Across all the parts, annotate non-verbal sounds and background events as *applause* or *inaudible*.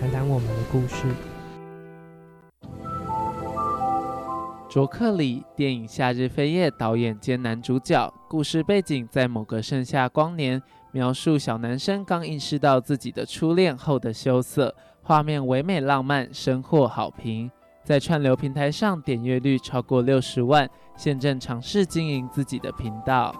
谈谈我们的故事。卓克里电影《夏日飞夜》导演兼男主角，故事背景在某个盛夏光年，描述小男生刚意识到自己的初恋后的羞涩。画面唯美浪漫，深获好评，在串流平台上点阅率超过六十万，现正尝试经营自己的频道。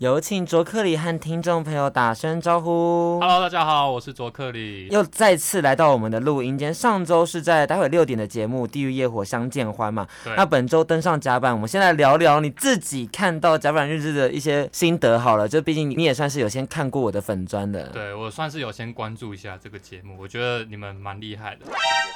有请卓克里和听众朋友打声招呼。Hello，大家好，我是卓克里，又再次来到我们的录音间。上周是在待会六点的节目《地狱夜火相见欢》嘛？对。那本周登上甲板，我们先来聊聊你自己看到甲板日志的一些心得好了。就毕竟你也算是有先看过我的粉砖的。对，我算是有先关注一下这个节目，我觉得你们蛮厉害的。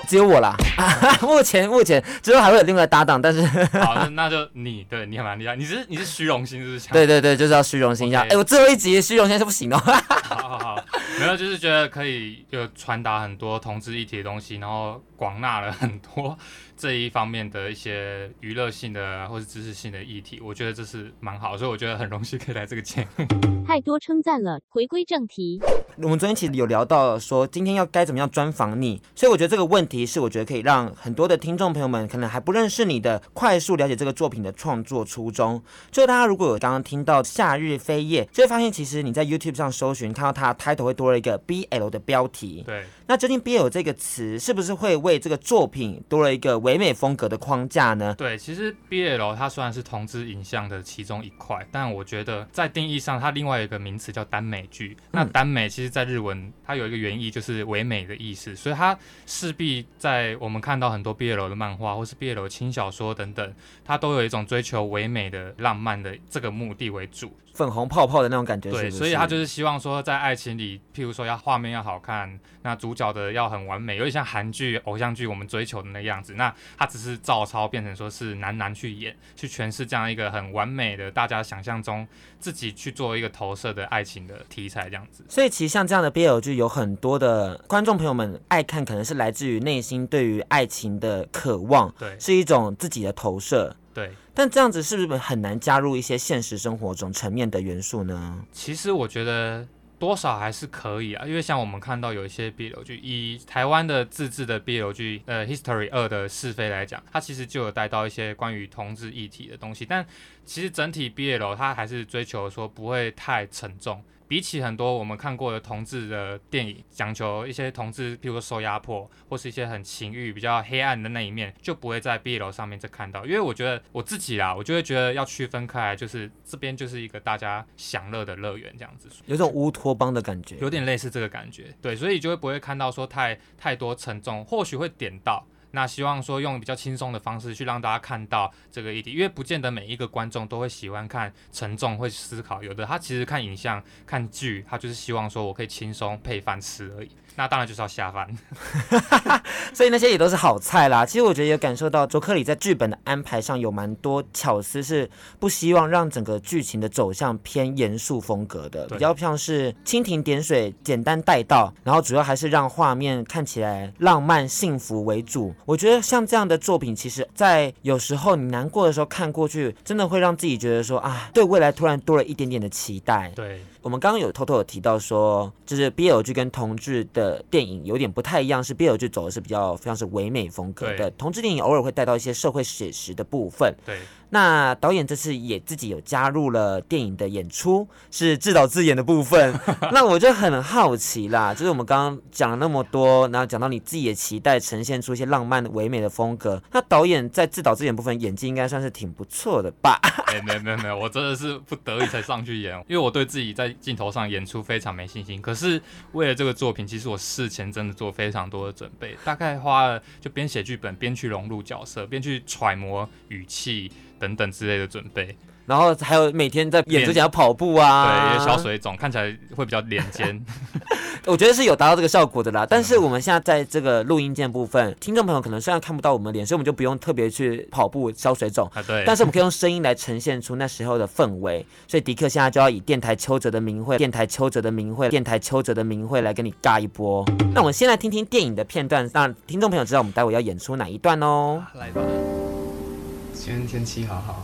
只有我啦，*laughs* 目前目前之后还会有另外搭档，但是好，那 *laughs* 那就你，对你还蛮厉害。你是你是虚荣心是不是？*laughs* 对对对，就是要虚荣心一下。哎 Okay.、欸，我最后一集虚荣心是不行的。好好好，没有，就是觉得可以就传达很多同志一体的东西，然后广纳了很多。*laughs* 这一方面的一些娱乐性的或是知识性的议题，我觉得这是蛮好，所以我觉得很荣幸可以来这个节目。*laughs* 太多称赞了，回归正题。我们昨天其实有聊到说，今天要该怎么样专访你，所以我觉得这个问题是我觉得可以让很多的听众朋友们可能还不认识你的，快速了解这个作品的创作初衷。就大家如果有刚刚听到《夏日飞夜》，就会发现其实你在 YouTube 上搜寻，看到它 title 会多了一个 BL 的标题。对。那究竟 BL 这个词是不是会为这个作品多了一个唯美风格的框架呢？对，其实 BL 它虽然是同志影像的其中一块，但我觉得在定义上，它另外一个名词叫耽美剧。那耽美其实在日文它有一个原意就是唯美的意思，所以它势必在我们看到很多 BL 的漫画或是 BL 轻小说等等，它都有一种追求唯美的浪漫的这个目的为主。粉红泡泡的那种感觉是是？对，所以他就是希望说，在爱情里，譬如说要画面要好看，那主角的要很完美，有点像韩剧、偶像剧我们追求的那个样子。那他只是照抄，变成说是男男去演，去诠释这样一个很完美的，大家想象中自己去做一个投射的爱情的题材这样子。所以其实像这样的 BL 剧，有很多的观众朋友们爱看，可能是来自于内心对于爱情的渴望，对，是一种自己的投射。对，但这样子是不是很难加入一些现实生活中层面的元素呢？其实我觉得多少还是可以啊，因为像我们看到有一些 BL 剧，以台湾的自制的 BL 剧，呃，History 二的是非来讲，它其实就有带到一些关于同志议题的东西，但其实整体 BL 它还是追求说不会太沉重。比起很多我们看过的同志的电影，讲求一些同志，譬如说受压迫，或是一些很情欲比较黑暗的那一面，就不会在 BL 上面再看到。因为我觉得我自己啦，我就会觉得要区分开来，就是这边就是一个大家享乐的乐园这样子，有种乌托邦的感觉，有点类似这个感觉。对，所以就会不会看到说太太多沉重，或许会点到。那希望说用比较轻松的方式去让大家看到这个议题，因为不见得每一个观众都会喜欢看沉重，会思考。有的他其实看影像、看剧，他就是希望说我可以轻松配饭吃而已。那当然就是要下饭，*laughs* 所以那些也都是好菜啦。其实我觉得也感受到卓克里在剧本的安排上有蛮多巧思，是不希望让整个剧情的走向偏严肃风格的，比较像是蜻蜓点水、简单带到，然后主要还是让画面看起来浪漫幸福为主。我觉得像这样的作品，其实在有时候你难过的时候看过去，真的会让自己觉得说啊，对未来突然多了一点点的期待。对。我们刚刚有偷偷有提到说，就是 BL 剧跟同志的电影有点不太一样，是 BL 剧走的是比较非常是唯美风格的，同志电影偶尔会带到一些社会写实的部分。对。那导演这次也自己有加入了电影的演出，是自导自演的部分。*laughs* 那我就很好奇啦，就是我们刚刚讲了那么多，然后讲到你自己的期待，呈现出一些浪漫唯美的风格。那导演在自导自演部分演技应该算是挺不错的吧？*laughs* 没有没有没有，我真的是不得已才上去演，因为我对自己在镜头上演出非常没信心。可是为了这个作品，其实我事前真的做非常多的准备，大概花了就边写剧本边去融入角色，边去揣摩语气。等等之类的准备，然后还有每天在演之前要跑步啊，对，小水肿看起来会比较脸尖。*laughs* 我觉得是有达到这个效果的啦。但是我们现在在这个录音键部分，听众朋友可能虽然看不到我们脸，所以我们就不用特别去跑步消水肿。啊，对。但是我们可以用声音来呈现出那时候的氛围。所以迪克现在就要以电台邱泽的名讳，电台邱泽的名讳，电台邱泽的名讳来跟你尬一波。那我们先来听听电影的片段，让听众朋友知道我们待会要演出哪一段哦。来吧。今天天气好好。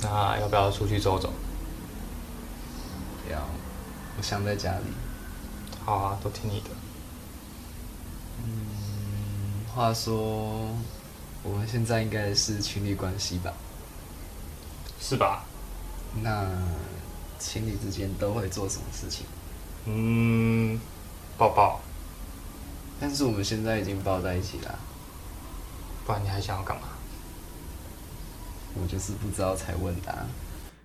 那要不要出去走走？不要，我想在家里。好啊，都听你的。嗯，话说，我们现在应该是情侣关系吧？是吧？那情侣之间都会做什么事情？嗯，抱抱。但是我们现在已经抱在一起了，不然你还想要干嘛？我就是不知道才问的。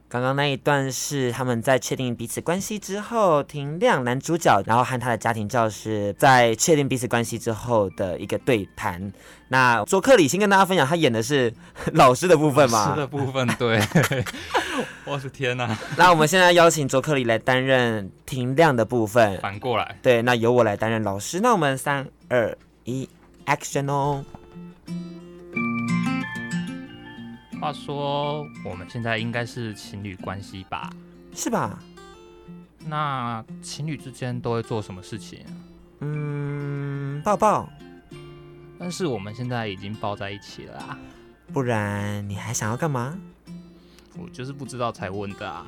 刚刚那一段是他们在确定彼此关系之后，庭亮男主角，然后和他的家庭教师在确定彼此关系之后的一个对谈。那卓克里先跟大家分享，他演的是 *laughs* 老师的部分嘛？老师的部分，对。*laughs* 我的天哪！那我们现在邀请卓克里来担任庭亮的部分，反过来。对，那由我来担任老师。那我们三二一，Action 哦！话说，我们现在应该是情侣关系吧？是吧？那情侣之间都会做什么事情？嗯，抱抱。但是我们现在已经抱在一起了啊！不然你还想要干嘛？我就是不知道才问的啊！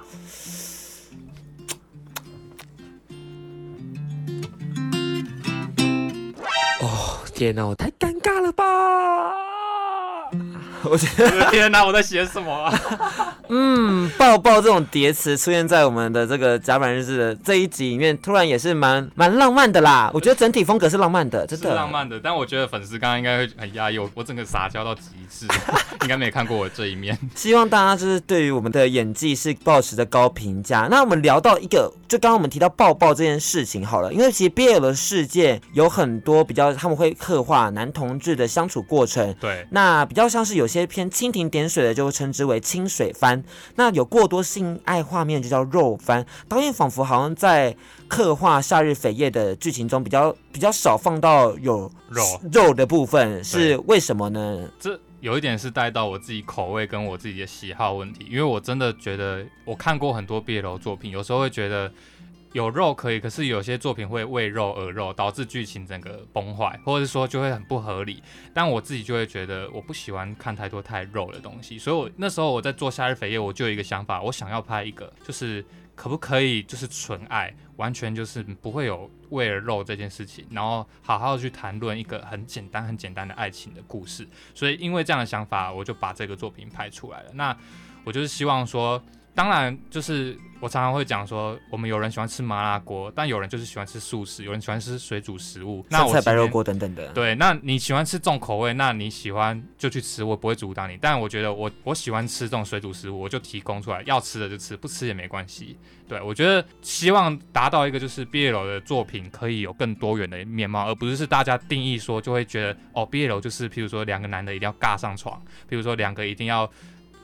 哦，天哪，我太尴尬了吧！*laughs* 我觉得 *laughs* 天哪，我在写什么啊？*laughs* 嗯，抱抱这种叠词出现在我们的这个甲板日志的这一集里面，突然也是蛮蛮浪漫的啦。我觉得整体风格是浪漫的，真的。是浪漫的，但我觉得粉丝刚刚应该会很压抑，我整个撒娇到极致，应该没看过我这一面。希望大家就是对于我们的演技是保持着高评价。那我们聊到一个，就刚刚我们提到抱抱这件事情好了，因为其实 BL 的世界有很多比较，他们会刻画男同志的相处过程。对，那比较像是有些。偏蜻蜓点水的就会称之为清水番，那有过多性爱画面就叫肉番。导演仿佛好像在刻画《夏日扉页》的剧情中比较比较少放到有肉肉的部分，是为什么呢？这有一点是带到我自己口味跟我自己的喜好问题，因为我真的觉得我看过很多 BL 作品，有时候会觉得。有肉可以，可是有些作品会为肉而肉，导致剧情整个崩坏，或者是说就会很不合理。但我自己就会觉得，我不喜欢看太多太肉的东西，所以我那时候我在做《夏日扉页》，我就有一个想法，我想要拍一个，就是可不可以就是纯爱，完全就是不会有为了肉这件事情，然后好好去谈论一个很简单很简单的爱情的故事。所以因为这样的想法，我就把这个作品拍出来了。那我就是希望说。当然，就是我常常会讲说，我们有人喜欢吃麻辣锅，但有人就是喜欢吃素食，有人喜欢吃水煮食物，那我菜白肉锅等等的。对，那你喜欢吃重口味，那你喜欢就去吃，我不会阻挡你。但我觉得我我喜欢吃这种水煮食物，我就提供出来，要吃的就吃，不吃也没关系。对，我觉得希望达到一个就是 BL 的作品可以有更多元的面貌，而不是是大家定义说就会觉得哦，BL 就是譬如说两个男的一定要尬上床，譬如说两个一定要。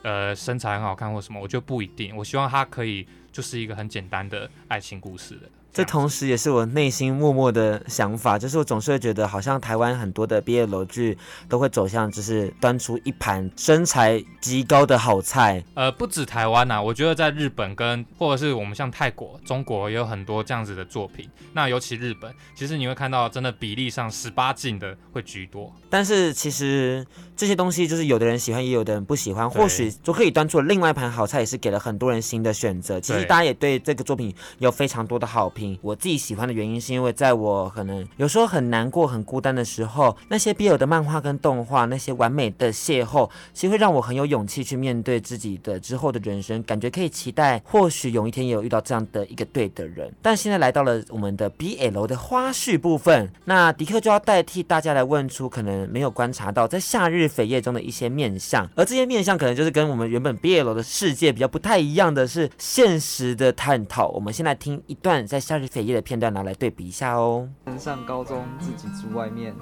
呃，身材很好看或什么，我觉得不一定。我希望它可以就是一个很简单的爱情故事的。这同时也是我内心默默的想法，就是我总是会觉得，好像台湾很多的毕业楼剧都会走向，就是端出一盘身材极高的好菜。呃，不止台湾呐、啊，我觉得在日本跟或者是我们像泰国、中国也有很多这样子的作品。那尤其日本，其实你会看到真的比例上十八禁的会居多。但是其实这些东西就是有的人喜欢，也有的人不喜欢。或许就可以端出另外一盘好菜，也是给了很多人新的选择。其实大家也对这个作品有非常多的好评。我自己喜欢的原因是因为在我可能有时候很难过、很孤单的时候，那些 BL 的漫画跟动画，那些完美的邂逅，其实会让我很有勇气去面对自己的之后的人生，感觉可以期待，或许有一天也有遇到这样的一个对的人。但现在来到了我们的 BL 的花絮部分，那迪克就要代替大家来问出可能没有观察到在夏日扉页中的一些面相，而这些面相可能就是跟我们原本 BL 的世界比较不太一样的是现实的探讨。我们先来听一段在夏日扉页的片段拿来对比一下哦。上高中自己住外面，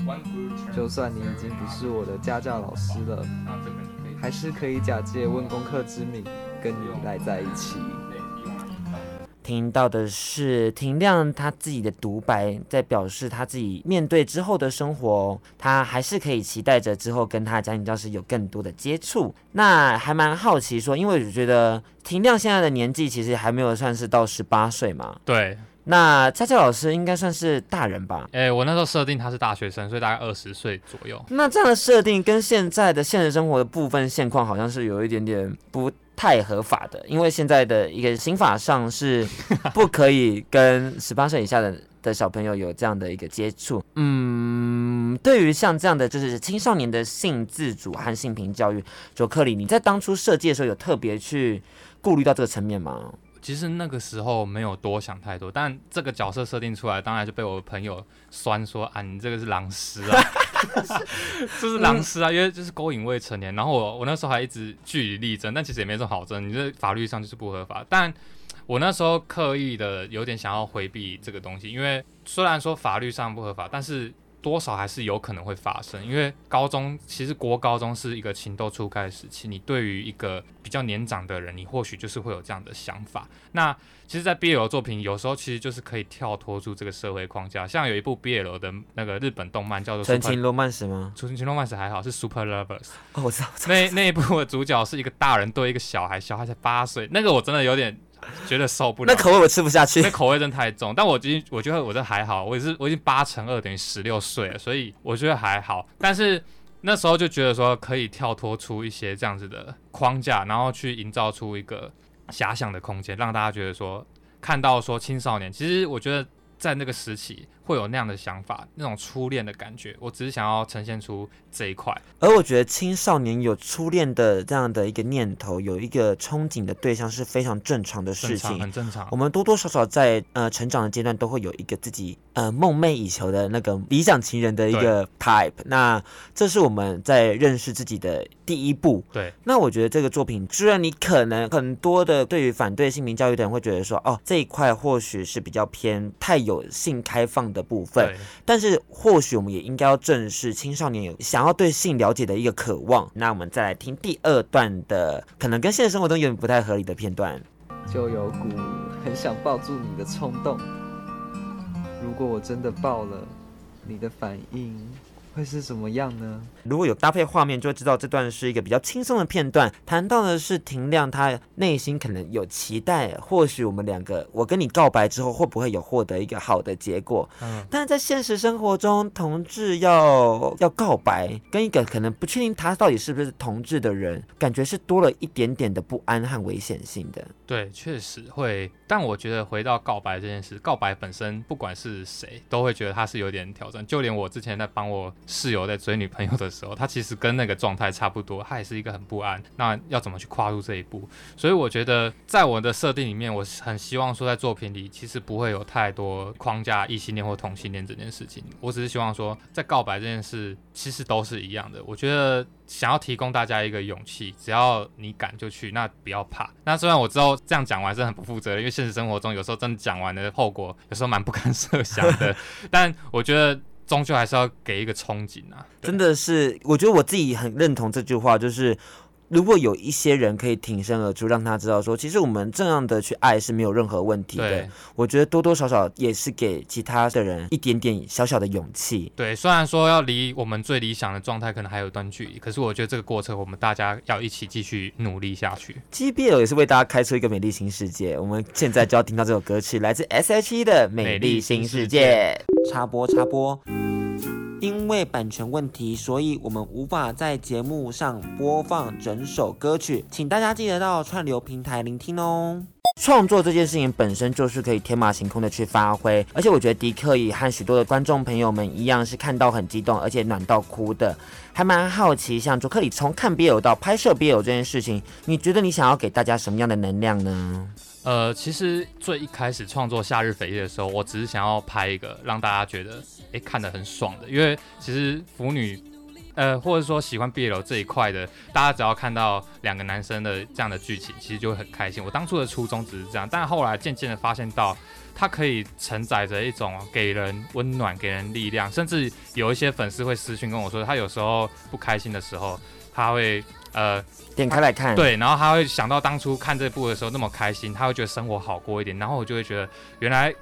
就算你已经不是我的家教老师了，还是可以假借问功课之名，跟你赖在一起。听到的是婷亮他自己的独白，在表示他自己面对之后的生活，他还是可以期待着之后跟他家庭教师有更多的接触。那还蛮好奇说，因为我觉得婷亮现在的年纪其实还没有算是到十八岁嘛。对。那佳佳老师应该算是大人吧？哎、欸，我那时候设定他是大学生，所以大概二十岁左右。那这样的设定跟现在的现实生活的部分现况好像是有一点点不太合法的，因为现在的一个刑法上是 *laughs* 不可以跟十八岁以下的的小朋友有这样的一个接触。嗯，对于像这样的就是青少年的性自主和性平教育，卓克里，你在当初设计的时候有特别去顾虑到这个层面吗？其实那个时候没有多想太多，但这个角色设定出来，当然就被我朋友酸说啊，你这个是狼师啊，*laughs* 这是狼师啊，因为就是勾引未成年。然后我我那时候还一直据理力争，但其实也没什么好争，你这法律上就是不合法。但我那时候刻意的有点想要回避这个东西，因为虽然说法律上不合法，但是。多少还是有可能会发生，因为高中其实国高中是一个情窦初开的时期，你对于一个比较年长的人，你或许就是会有这样的想法。那其实，在 BL 作品有时候其实就是可以跳脱出这个社会框架，像有一部 BL 的那个日本动漫叫做《纯情罗曼史》吗？纯情罗曼史还好，是 Super Lovers。哦，我知道。那那一部的主角是一个大人对一个小孩，小孩才八岁，那个我真的有点。觉得受不了，那口味我吃不下去，那口味真太重。但我今天我觉得我这还好，我也是我已经八乘二等于十六岁了，所以我觉得还好。但是那时候就觉得说可以跳脱出一些这样子的框架，然后去营造出一个遐想的空间，让大家觉得说看到说青少年，其实我觉得在那个时期。会有那样的想法，那种初恋的感觉。我只是想要呈现出这一块。而我觉得青少年有初恋的这样的一个念头，有一个憧憬的对象是非常正常的事情，正，很正常。我们多多少少在呃成长的阶段都会有一个自己呃梦寐以求的那个理想情人的一个 type。那这是我们在认识自己的第一步。对。那我觉得这个作品，虽然你可能很多的对于反对性平教育的人会觉得说，哦，这一块或许是比较偏太有性开放的部分，但是或许我们也应该要正视青少年有想要对性了解的一个渴望。那我们再来听第二段的，可能跟现实生活中有点不太合理的片段，就有股很想抱住你的冲动。如果我真的爆了，你的反应会是什么样呢？如果有搭配画面，就会知道这段是一个比较轻松的片段。谈到的是庭亮，他内心可能有期待，或许我们两个，我跟你告白之后，会不会有获得一个好的结果？嗯，但是在现实生活中，同志要要告白，跟一个可能不确定他到底是不是同志的人，感觉是多了一点点的不安和危险性的。对，确实会。但我觉得回到告白这件事，告白本身，不管是谁，都会觉得他是有点挑战。就连我之前在帮我室友在追女朋友的时候，他其实跟那个状态差不多，他也是一个很不安。那要怎么去跨入这一步？所以我觉得，在我的设定里面，我很希望说，在作品里其实不会有太多框架异性恋或同性恋这件事情。我只是希望说，在告白这件事，其实都是一样的。我觉得想要提供大家一个勇气，只要你敢就去，那不要怕。那虽然我知道这样讲完是很不负责任，因为现实生活中有时候真的讲完的后果，有时候蛮不堪设想的。但我觉得。终究还是要给一个憧憬啊！真的是，我觉得我自己很认同这句话，就是如果有一些人可以挺身而出，让他知道说，其实我们这样的去爱是没有任何问题的。对，我觉得多多少少也是给其他的人一点点小小的勇气。对，虽然说要离我们最理想的状态可能还有一段距离，可是我觉得这个过程我们大家要一起继续努力下去。GBL 也是为大家开出一个美丽新世界。我们现在就要听到这首歌曲，来自 S.H.E 的《美丽新世界》。插播插播，因为版权问题，所以我们无法在节目上播放整首歌曲，请大家记得到串流平台聆听哦。创作这件事情本身就是可以天马行空的去发挥，而且我觉得迪克也和许多的观众朋友们一样，是看到很激动，而且暖到哭的，还蛮好奇，像卓克里从看 BL 到拍摄 BL 这件事情，你觉得你想要给大家什么样的能量呢？呃，其实最一开始创作《夏日扉页》的时候，我只是想要拍一个让大家觉得诶看得很爽的，因为其实腐女呃，或者说喜欢 BL 这一块的，大家只要看到两个男生的这样的剧情，其实就会很开心。我当初的初衷只是这样，但后来渐渐的发现到，它可以承载着一种给人温暖、给人力量，甚至有一些粉丝会私信跟我说，他有时候不开心的时候，他会呃点开来看，对，然后他会想到当初看这部的时候那么开心，他会觉得生活好过一点，然后我就会觉得原来。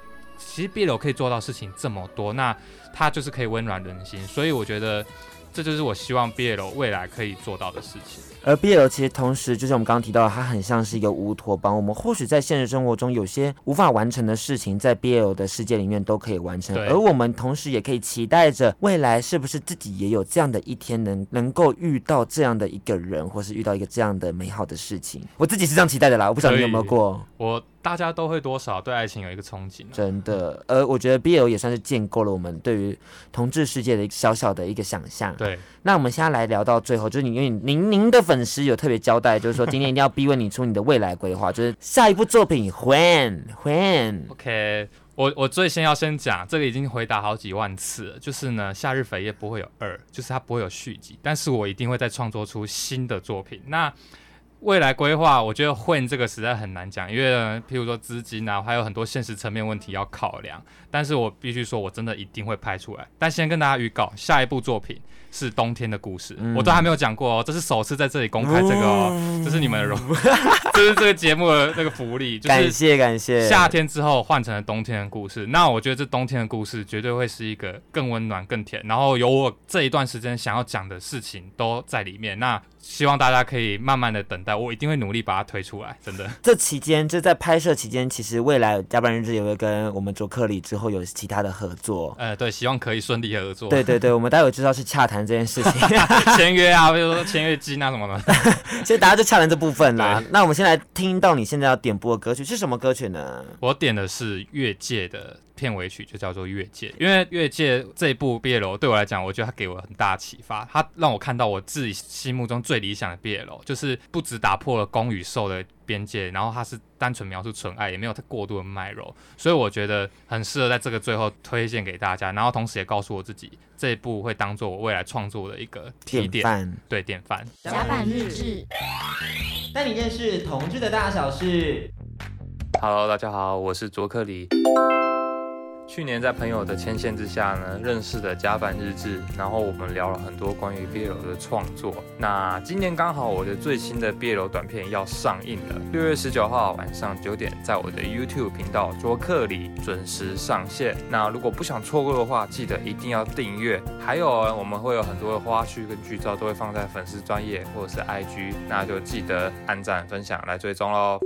其实 BL 可以做到事情这么多，那他就是可以温暖人心，所以我觉得这就是我希望 BL 未来可以做到的事情。而 BL 其实同时，就像我们刚刚提到，它很像是一个乌托邦。我们或许在现实生活中有些无法完成的事情，在 BL 的世界里面都可以完成。而我们同时也可以期待着未来，是不是自己也有这样的一天能，能能够遇到这样的一个人，或是遇到一个这样的美好的事情。我自己是这样期待的啦，我不知道你有没有过。我大家都会多少对爱情有一个憧憬，真的。呃我觉得 BL 也算是建构了我们对于同志世界的一个小小的一个想象。对。那我们现在来聊到最后，就是你因为您您的粉丝有特别交代，就是说今天一定要逼问你出你的未来规划，就是下一部作品 when when。OK，我我最先要先讲这个已经回答好几万次了，就是呢，夏日扉页不会有二，就是它不会有续集，但是我一定会再创作出新的作品。那未来规划，我觉得 when 这个实在很难讲，因为，譬如说资金啊，还有很多现实层面问题要考量。但是我必须说，我真的一定会拍出来。但先跟大家预告，下一部作品是冬天的故事，嗯、我都还没有讲过哦，这是首次在这里公开这个哦，嗯、这是你们的荣，*laughs* 这是这个节目的那个福利，就是感谢感谢。夏天之后换成了冬天的故事，那我觉得这冬天的故事绝对会是一个更温暖、更甜，然后有我这一段时间想要讲的事情都在里面。那希望大家可以慢慢的等待，我一定会努力把它推出来，真的。这期间就在拍摄期间，其实未来加班日志也会跟我们卓克里之后有其他的合作。呃，对，希望可以顺利合作。对对对，我们待会知道是洽谈这件事情，*laughs* 签约啊，比如说签约金啊什么的。*laughs* 其实大家就洽谈这部分啦。那我们先来听到你现在要点播的歌曲是什么歌曲呢？我点的是越界的。片尾曲就叫做《越界》，因为《越界》这一部 BL 对我来讲，我觉得它给我很大启发，它让我看到我自己心目中最理想的 BL，就是不只打破了攻与受的边界，然后它是单纯描述纯爱，也没有太过度的卖肉，所以我觉得很适合在这个最后推荐给大家，然后同时也告诉我自己，这一部会当做我未来创作的一个提点，典范对，典范。甲板日志，带你认识同志的大小事。Hello，大家好，我是卓克里。去年在朋友的牵线之下呢，认识的甲板日志，然后我们聊了很多关于 BL 的创作。那今年刚好我的最新的 BL 短片要上映了，六月十九号晚上九点，在我的 YouTube 频道桌客里准时上线。那如果不想错过的话，记得一定要订阅。还有我们会有很多的花絮跟剧照都会放在粉丝专页或者是 IG，那就记得按赞分享来追踪喽。